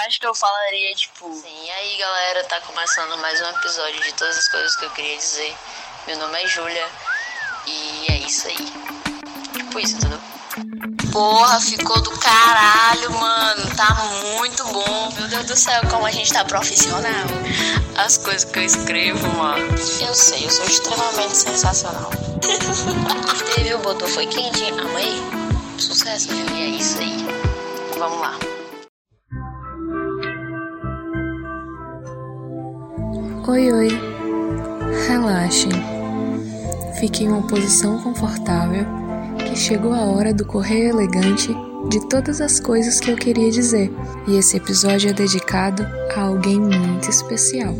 acho que eu falaria, tipo. Sim, e aí galera, tá começando mais um episódio de todas as coisas que eu queria dizer. Meu nome é Júlia e é isso aí. Tipo isso, entendeu? Porra, ficou do caralho, mano. Tá muito bom. Meu Deus do céu, como a gente tá profissional. As coisas que eu escrevo, mano. Eu sei, eu sou extremamente sensacional. Teve o botão foi quente, amei. Sucesso, viu? E é isso aí. Vamos lá. Oi, oi. Relaxem. Fique em uma posição confortável que chegou a hora do correio elegante de todas as coisas que eu queria dizer. E esse episódio é dedicado a alguém muito especial.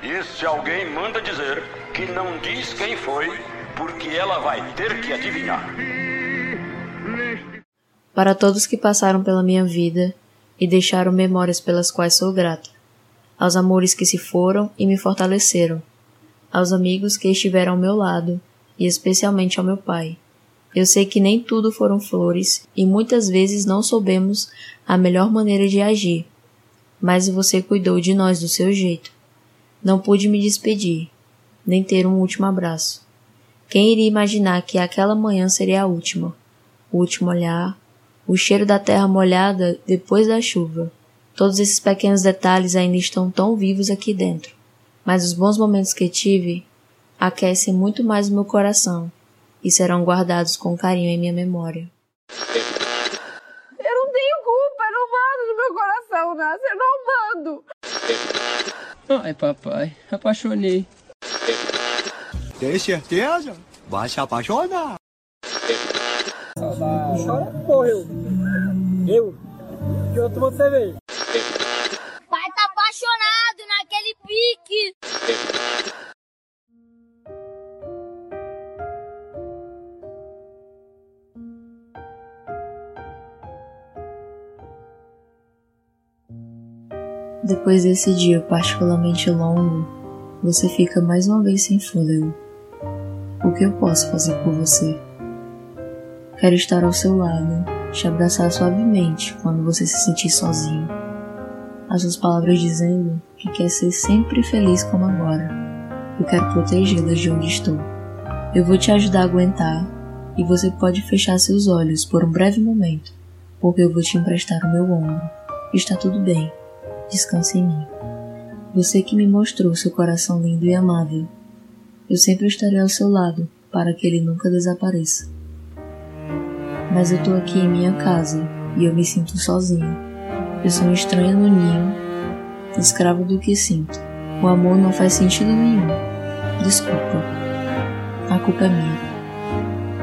Esse alguém manda dizer que não diz quem foi, porque ela vai ter que adivinhar. Para todos que passaram pela minha vida e deixaram memórias pelas quais sou grata, aos amores que se foram e me fortaleceram, aos amigos que estiveram ao meu lado e especialmente ao meu pai. Eu sei que nem tudo foram flores e muitas vezes não soubemos a melhor maneira de agir, mas você cuidou de nós do seu jeito. Não pude me despedir, nem ter um último abraço. Quem iria imaginar que aquela manhã seria a última? O último olhar, o cheiro da terra molhada depois da chuva. Todos esses pequenos detalhes ainda estão tão vivos aqui dentro, mas os bons momentos que tive aquecem muito mais o meu coração e serão guardados com carinho em minha memória. Eu não tenho culpa, eu não mando no meu coração, Nasce, eu não mando. Ai, papai, apaixonei. Tem certeza? Vai se apaixonar. Chora, porra, eu. Eu? Que outro você veio? Pai tá apaixonado naquele pique. Depois desse dia particularmente longo, você fica mais uma vez sem fôlego. O que eu posso fazer por você? Quero estar ao seu lado, te abraçar suavemente quando você se sentir sozinho. As suas palavras dizendo que quer ser sempre feliz como agora. Eu quero protegê-la de onde estou. Eu vou te ajudar a aguentar e você pode fechar seus olhos por um breve momento, porque eu vou te emprestar o meu ombro. Está tudo bem. Descanse em mim. Você que me mostrou seu coração lindo e amável. Eu sempre estarei ao seu lado para que ele nunca desapareça. Mas eu tô aqui em minha casa e eu me sinto sozinha. Eu sou uma estranha no ninho, escravo do que sinto. O amor não faz sentido nenhum. Desculpa. A culpa é minha.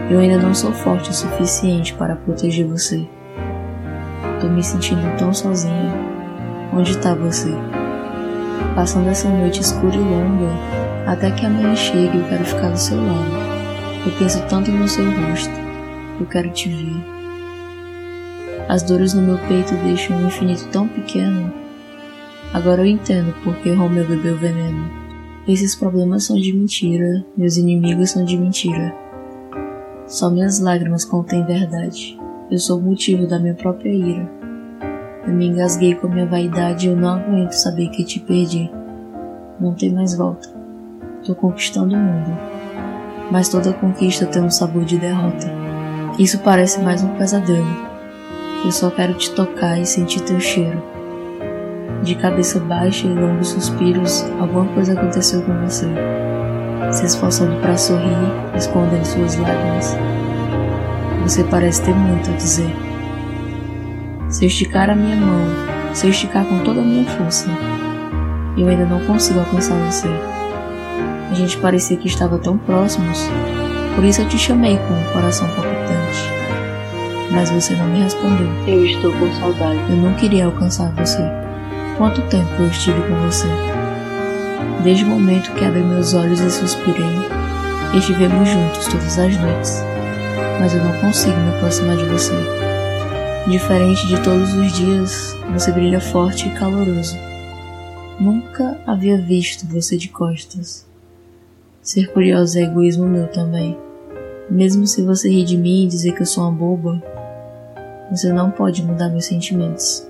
Eu ainda não sou forte o suficiente para proteger você. Tô me sentindo tão sozinha. Onde tá você? Passando essa noite escura e longa, até que amanhã chegue eu quero ficar do seu lado. Eu penso tanto no seu rosto. Eu quero te ver. As dores no meu peito deixam um infinito tão pequeno. Agora eu entendo porque Romeu bebeu veneno. Esses problemas são de mentira, meus inimigos são de mentira. Só minhas lágrimas contêm verdade. Eu sou o motivo da minha própria ira. Eu me engasguei com minha vaidade e eu não aguento saber que te perdi. Não tem mais volta. Tô conquistando o mundo. Mas toda conquista tem um sabor de derrota. Isso parece mais um pesadelo. Eu só quero te tocar e sentir teu cheiro. De cabeça baixa e longos suspiros, alguma coisa aconteceu com você. Se esforçando para sorrir, escondendo suas lágrimas. Você parece ter muito a dizer. Se eu esticar a minha mão, se eu esticar com toda a minha força, eu ainda não consigo alcançar você. A gente parecia que estava tão próximos, por isso eu te chamei com o coração palpitante mas você não me respondeu. Eu estou com saudade. Eu não queria alcançar você. Quanto tempo eu estive com você? Desde o momento que abri meus olhos e suspirei, estivemos juntos todas as noites, mas eu não consigo me aproximar de você. Diferente de todos os dias, você brilha forte e caloroso. Nunca havia visto você de costas. Ser curioso é egoísmo meu também. Mesmo se você rir de mim e dizer que eu sou uma boba, Você não pode mudar meus sentimentos.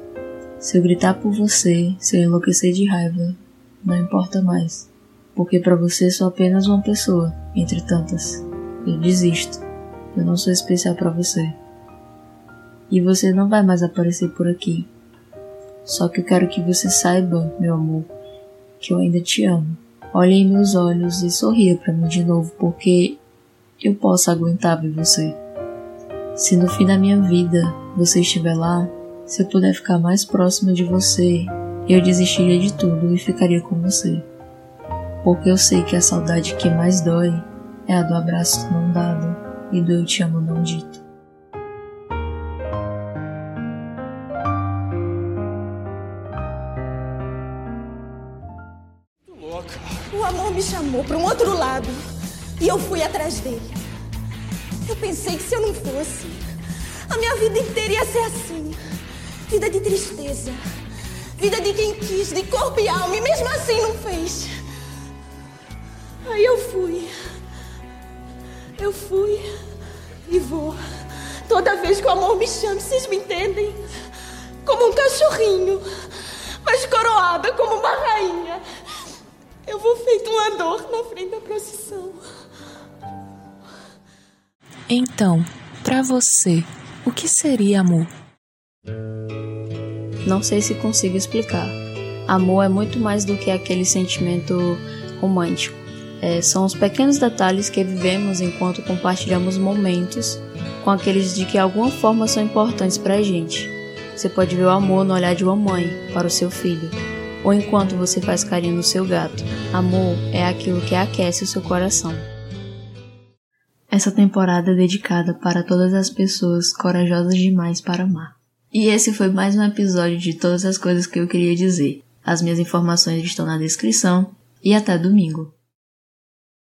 Se eu gritar por você, se eu enlouquecer de raiva, não importa mais. Porque para você sou apenas uma pessoa, entre tantas. Eu desisto. Eu não sou especial para você. E você não vai mais aparecer por aqui. Só que eu quero que você saiba, meu amor, que eu ainda te amo. Olhe em meus olhos e sorria para mim de novo, porque eu posso aguentar ver você. Se no fim da minha vida você estiver lá, se eu puder ficar mais próxima de você, eu desistiria de tudo e ficaria com você. Porque eu sei que a saudade que mais dói é a do abraço não dado e do eu te amo não dito. O amor me chamou para um outro lado e eu fui atrás dele. Eu pensei que se eu não fosse, a minha vida inteira ia ser assim vida de tristeza, vida de quem quis, de corpo e alma, e mesmo assim não fez. Aí eu fui. Eu fui e vou. Toda vez que o amor me chama, vocês me entendem? Como um cachorrinho, mas coroada como uma rainha. Eu vou feito um andor na frente da procissão. Então, para você, o que seria amor? Não sei se consigo explicar. Amor é muito mais do que aquele sentimento romântico. É, são os pequenos detalhes que vivemos enquanto compartilhamos momentos com aqueles de que alguma forma são importantes para a gente. Você pode ver o amor no olhar de uma mãe para o seu filho, ou enquanto você faz carinho no seu gato. Amor é aquilo que aquece o seu coração. Essa temporada é dedicada para todas as pessoas corajosas demais para amar. E esse foi mais um episódio de todas as coisas que eu queria dizer. As minhas informações estão na descrição e até domingo.